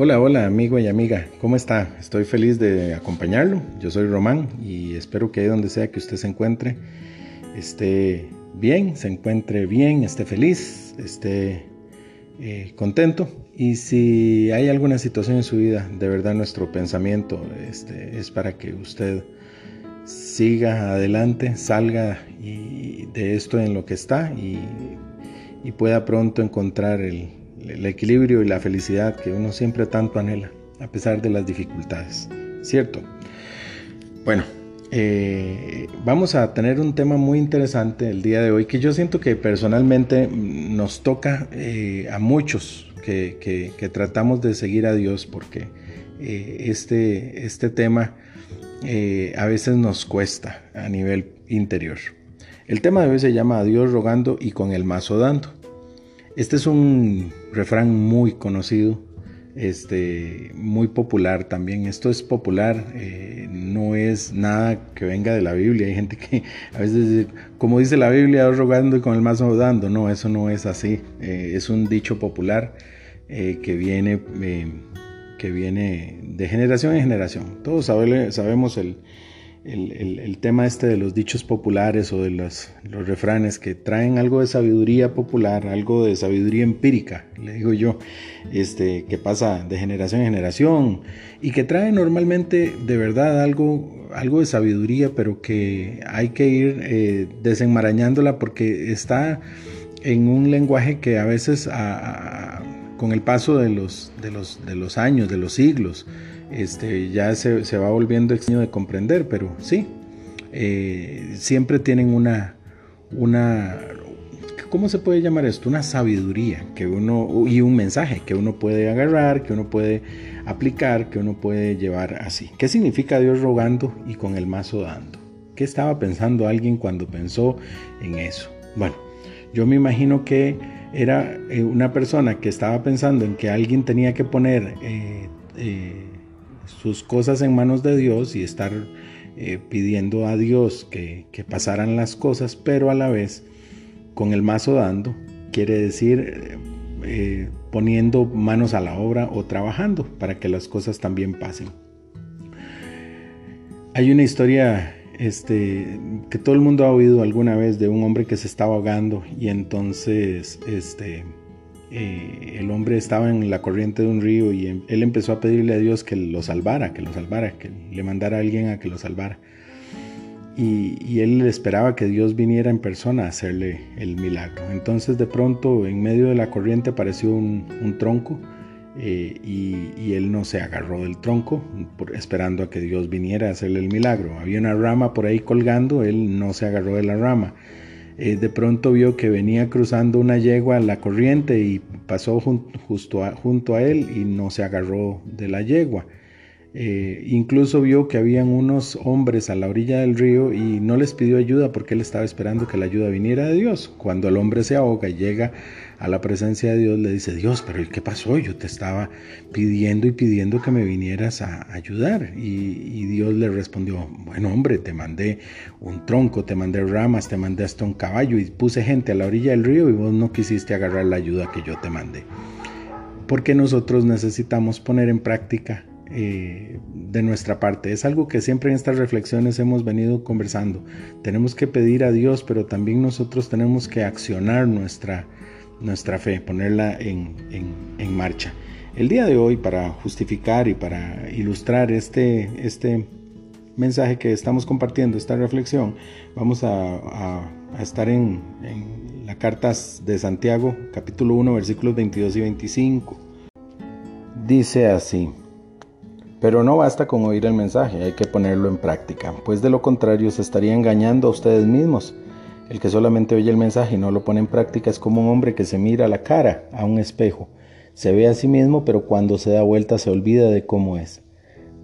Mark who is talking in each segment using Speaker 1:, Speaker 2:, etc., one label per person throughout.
Speaker 1: Hola, hola amigo y amiga, ¿cómo está? Estoy feliz de acompañarlo. Yo soy Román y espero que ahí donde sea que usted se encuentre esté bien, se encuentre bien, esté feliz, esté eh, contento. Y si hay alguna situación en su vida, de verdad nuestro pensamiento este, es para que usted siga adelante, salga de esto en lo que está y pueda pronto encontrar el, el equilibrio y la felicidad que uno siempre tanto anhela, a pesar de las dificultades. ¿Cierto? Bueno, eh, vamos a tener un tema muy interesante el día de hoy que yo siento que personalmente nos toca eh, a muchos que, tratamos de seguir a Dios porque eh, este, este tema a veces nos cuesta a nivel interior. El tema de hoy se llama a Dios rogando y con el mazo dando. Este es un refrán muy conocido, este, muy popular también. Esto es popular, eh, no es nada que venga de la Biblia. Hay gente que a veces dice, como dice la Biblia, rogando y con el mazo dando. No, eso no es así. Eh, es un dicho popular eh, que, viene, que viene de generación en generación. Todos sabemos el, el, tema este de los dichos populares o de los, refranes que traen algo de sabiduría popular, algo de sabiduría empírica, le digo yo, este, que pasa de generación en generación y que trae normalmente de verdad algo, algo de sabiduría, pero que hay que ir eh, desenmarañándola porque está en un lenguaje que a veces con el paso de los, de, los, de los años, de los siglos, este, ya se, va volviendo extraño de comprender, pero sí, eh, siempre tienen una, una, ¿cómo se puede llamar esto? Una sabiduría que uno, y un mensaje que uno puede agarrar, que uno puede aplicar, que uno puede llevar así. ¿Qué significa Dios rogando y con el mazo dando? ¿Qué estaba pensando alguien cuando pensó en eso? Bueno, yo me imagino que era eh, una persona que estaba pensando en que alguien tenía que poner eh, sus cosas en manos de Dios y estar eh, pidiendo a Dios que, pasaran las cosas, pero a la vez con el mazo dando, quiere decir eh, poniendo manos a la obra o trabajando para que las cosas también pasen. Hay una historia este, que todo el mundo ha oído alguna vez de un hombre que se estaba ahogando y entonces este, eh, el hombre estaba en la corriente de un río y em, él empezó a pedirle a Dios que lo salvara, que lo salvara, que le mandara a alguien a que lo salvara. Y, él esperaba que Dios viniera en persona a hacerle el milagro. Entonces de pronto en medio de la corriente apareció un, tronco eh, y, él no se agarró del tronco esperando a que Dios viniera a hacerle el milagro. Había una rama por ahí colgando, él no se agarró de la rama. Eh, de pronto vio que venía cruzando una yegua la corriente y pasó justo junto a él y no se agarró de la yegua. Eh, incluso vio que habían unos hombres a la orilla del río y no les pidió ayuda porque él estaba esperando que la ayuda viniera de Dios. Cuando el hombre se ahoga y llega a la presencia de Dios, le dice, Dios, pero ¿qué pasó? Yo te estaba pidiendo y pidiendo que me vinieras a ayudar. Y, Dios le respondió, bueno hombre, te mandé un tronco, te mandé ramas, te mandé hasta un caballo y puse gente a la orilla del río y vos no quisiste agarrar la ayuda que yo te mandé. Porque nosotros necesitamos poner en práctica eh, de nuestra parte. Es algo que siempre en estas reflexiones hemos venido conversando. Tenemos que pedir a Dios, pero también nosotros tenemos que accionar nuestra, nuestra fe, ponerla en, marcha. El día de hoy, para justificar y para ilustrar este, este mensaje que estamos compartiendo, esta reflexión, vamos a, estar en, en las cartas de Santiago, capítulo 1, versículos 22 y 25. Dice así. Pero no basta con oír el mensaje, hay que ponerlo en práctica, pues de lo contrario se estaría engañando a ustedes mismos. El que solamente oye el mensaje y no lo pone en práctica es como un hombre que se mira la cara a un espejo. Se ve a sí mismo, pero cuando se da vuelta se olvida de cómo es.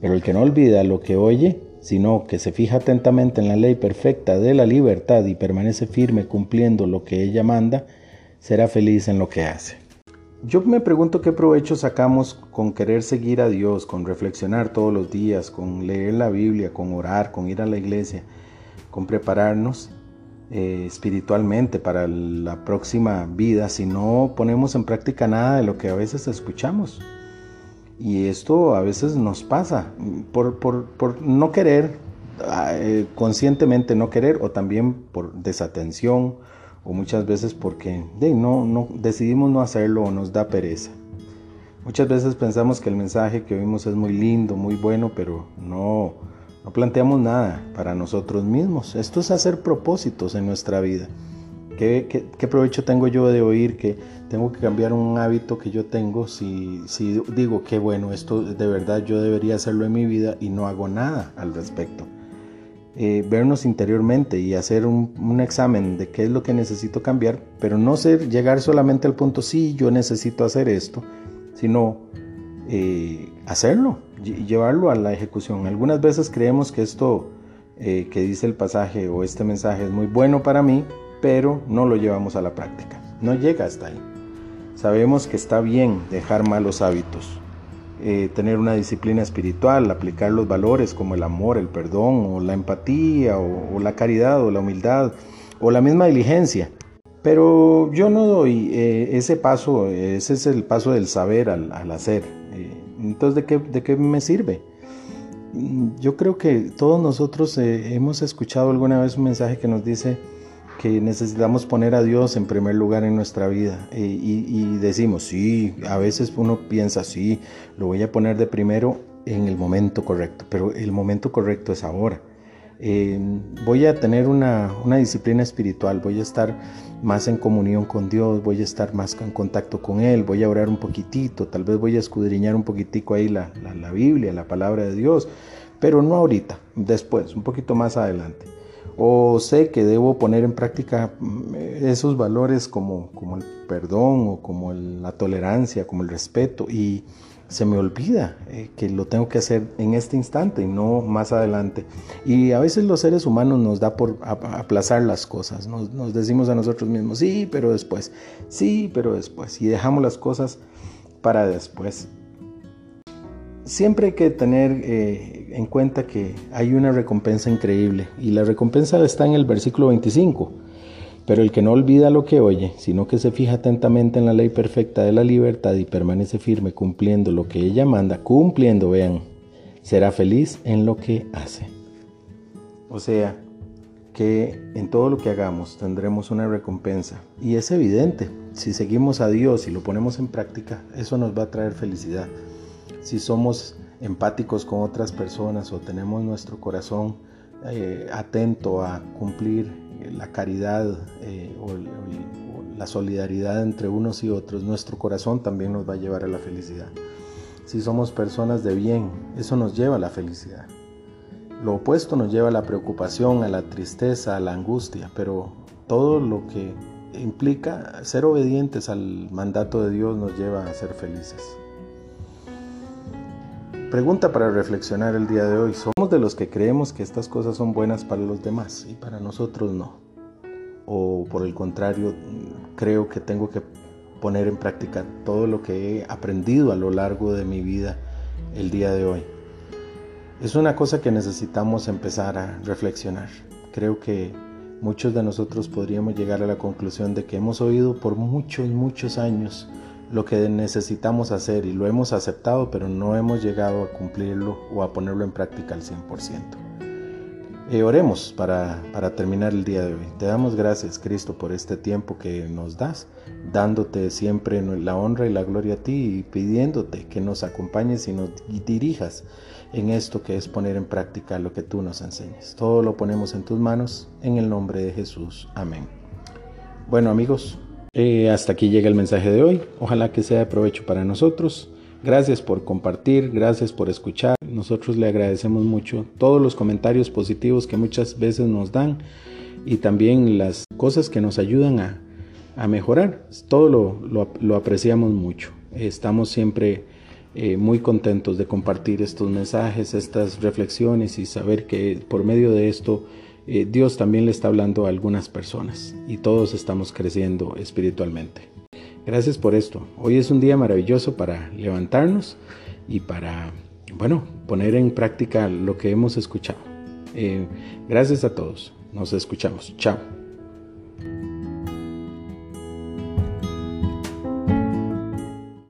Speaker 1: Pero el que no olvida lo que oye, sino que se fija atentamente en la ley perfecta de la libertad y permanece firme cumpliendo lo que ella manda, será feliz en lo que hace. Yo me pregunto qué provecho sacamos con querer seguir a Dios, con reflexionar todos los días, con leer la Biblia, con orar, con ir a la iglesia, con prepararnos eh, espiritualmente para la próxima vida si no ponemos en práctica nada de lo que a veces escuchamos. Y esto a veces nos pasa por, no querer, ah, eh, conscientemente no querer, o también por desatención, o muchas veces porque de, no, no, decidimos no hacerlo o nos da pereza. Muchas veces pensamos que el mensaje que oímos es muy lindo, muy bueno, pero no, no planteamos nada para nosotros mismos. Esto es hacer propósitos en nuestra vida. ¿Qué, qué, provecho tengo yo de oír que tengo que cambiar un hábito que yo tengo si, si digo que bueno, esto de verdad yo debería hacerlo en mi vida y no hago nada al respecto? Eh, vernos interiormente y hacer un, examen de qué es lo que necesito cambiar, pero no ser llegar solamente al punto, sí, yo necesito hacer esto, sino eh, hacerlo y llevarlo a la ejecución. Algunas veces creemos que esto eh, que dice el pasaje o este mensaje es muy bueno para mí, pero no lo llevamos a la práctica. No llega hasta ahí. Sabemos que está bien dejar malos hábitos, eh, tener una disciplina espiritual, aplicar los valores como el amor, el perdón, o la empatía, o, la caridad, o la humildad, o la misma diligencia. Pero yo no doy eh, ese paso, ese es el paso del saber al, hacer. Eh, entonces, ¿de qué, ¿de qué, me sirve? Yo creo que todos nosotros hemos escuchado alguna vez un mensaje que nos dice, que necesitamos poner a Dios en primer lugar en nuestra vida y, decimos, sí, a veces uno piensa, sí, lo voy a poner de primero en el momento correcto, pero el momento correcto es ahora. Eh, voy a tener una, disciplina espiritual, voy a estar más en comunión con Dios, voy a estar más en contacto con Él, voy a orar un poquitito, tal vez voy a escudriñar un poquitico ahí la, la Biblia, la palabra de Dios, pero no ahorita, después, un poquito más adelante o sé que debo poner en práctica mm, esos valores como, como el perdón o como la tolerancia, como el respeto y se me olvida eh, que lo tengo que hacer en este instante y no más adelante. Y a veces los seres humanos nos da por aplazar las cosas, nos, nos decimos a nosotros mismos, sí, pero después, sí, pero después, y dejamos las cosas para después siempre hay que tener eh, en cuenta que hay una recompensa increíble y la recompensa está en el versículo 25. Pero el que no olvida lo que oye, sino que se fija atentamente en la ley perfecta de la libertad y permanece firme cumpliendo lo que ella manda, cumpliendo, vean, será feliz en lo que hace. O sea, que en todo lo que hagamos tendremos una recompensa. Y es evidente, si seguimos a Dios y lo ponemos en práctica, eso nos va a traer felicidad si somos empáticos con otras personas o tenemos nuestro corazón eh, atento a cumplir la caridad eh, o, la solidaridad entre unos y otros, nuestro corazón también nos va a llevar a la felicidad. Si somos personas de bien, eso nos lleva a la felicidad. Lo opuesto nos lleva a la preocupación, a la tristeza, a la angustia, pero todo lo que implica ser obedientes al mandato de Dios nos lleva a ser felices. Pregunta para reflexionar el día de hoy. ¿Somos de los que creemos que estas cosas son buenas para los demás y para nosotros no? ¿O por el contrario, creo que tengo que poner en práctica todo lo que he aprendido a lo largo de mi vida el día de hoy? Es una cosa que necesitamos empezar a reflexionar. Creo que muchos de nosotros podríamos llegar a la conclusión de que hemos oído por muchos, muchos años lo que necesitamos hacer y lo hemos aceptado, pero no hemos llegado a cumplirlo o a ponerlo en práctica al 100%. Eh, oremos para, para terminar el día de hoy. Te damos gracias, Cristo, por este tiempo que nos das, dándote siempre la honra y la gloria a ti y pidiéndote que nos acompañes y nos dirijas en esto que es poner en práctica lo que tú nos enseñes. Todo lo ponemos en tus manos, en el nombre de Jesús. Amén. Bueno amigos, eh, hasta aquí llega el mensaje de hoy. Ojalá que sea de provecho para nosotros. Gracias por compartir, gracias por escuchar. Nosotros le agradecemos mucho todos los comentarios positivos que muchas veces nos dan y también las cosas que nos ayudan a, mejorar. Todo lo, apreciamos mucho. Estamos siempre eh, muy contentos de compartir estos mensajes, estas reflexiones y saber que por medio de esto eh, Dios también le está hablando a algunas personas y todos estamos creciendo espiritualmente. Gracias por esto. Hoy es un día maravilloso para levantarnos y para, bueno, poner en práctica lo que hemos escuchado. Eh, gracias a todos. Nos escuchamos. Chao.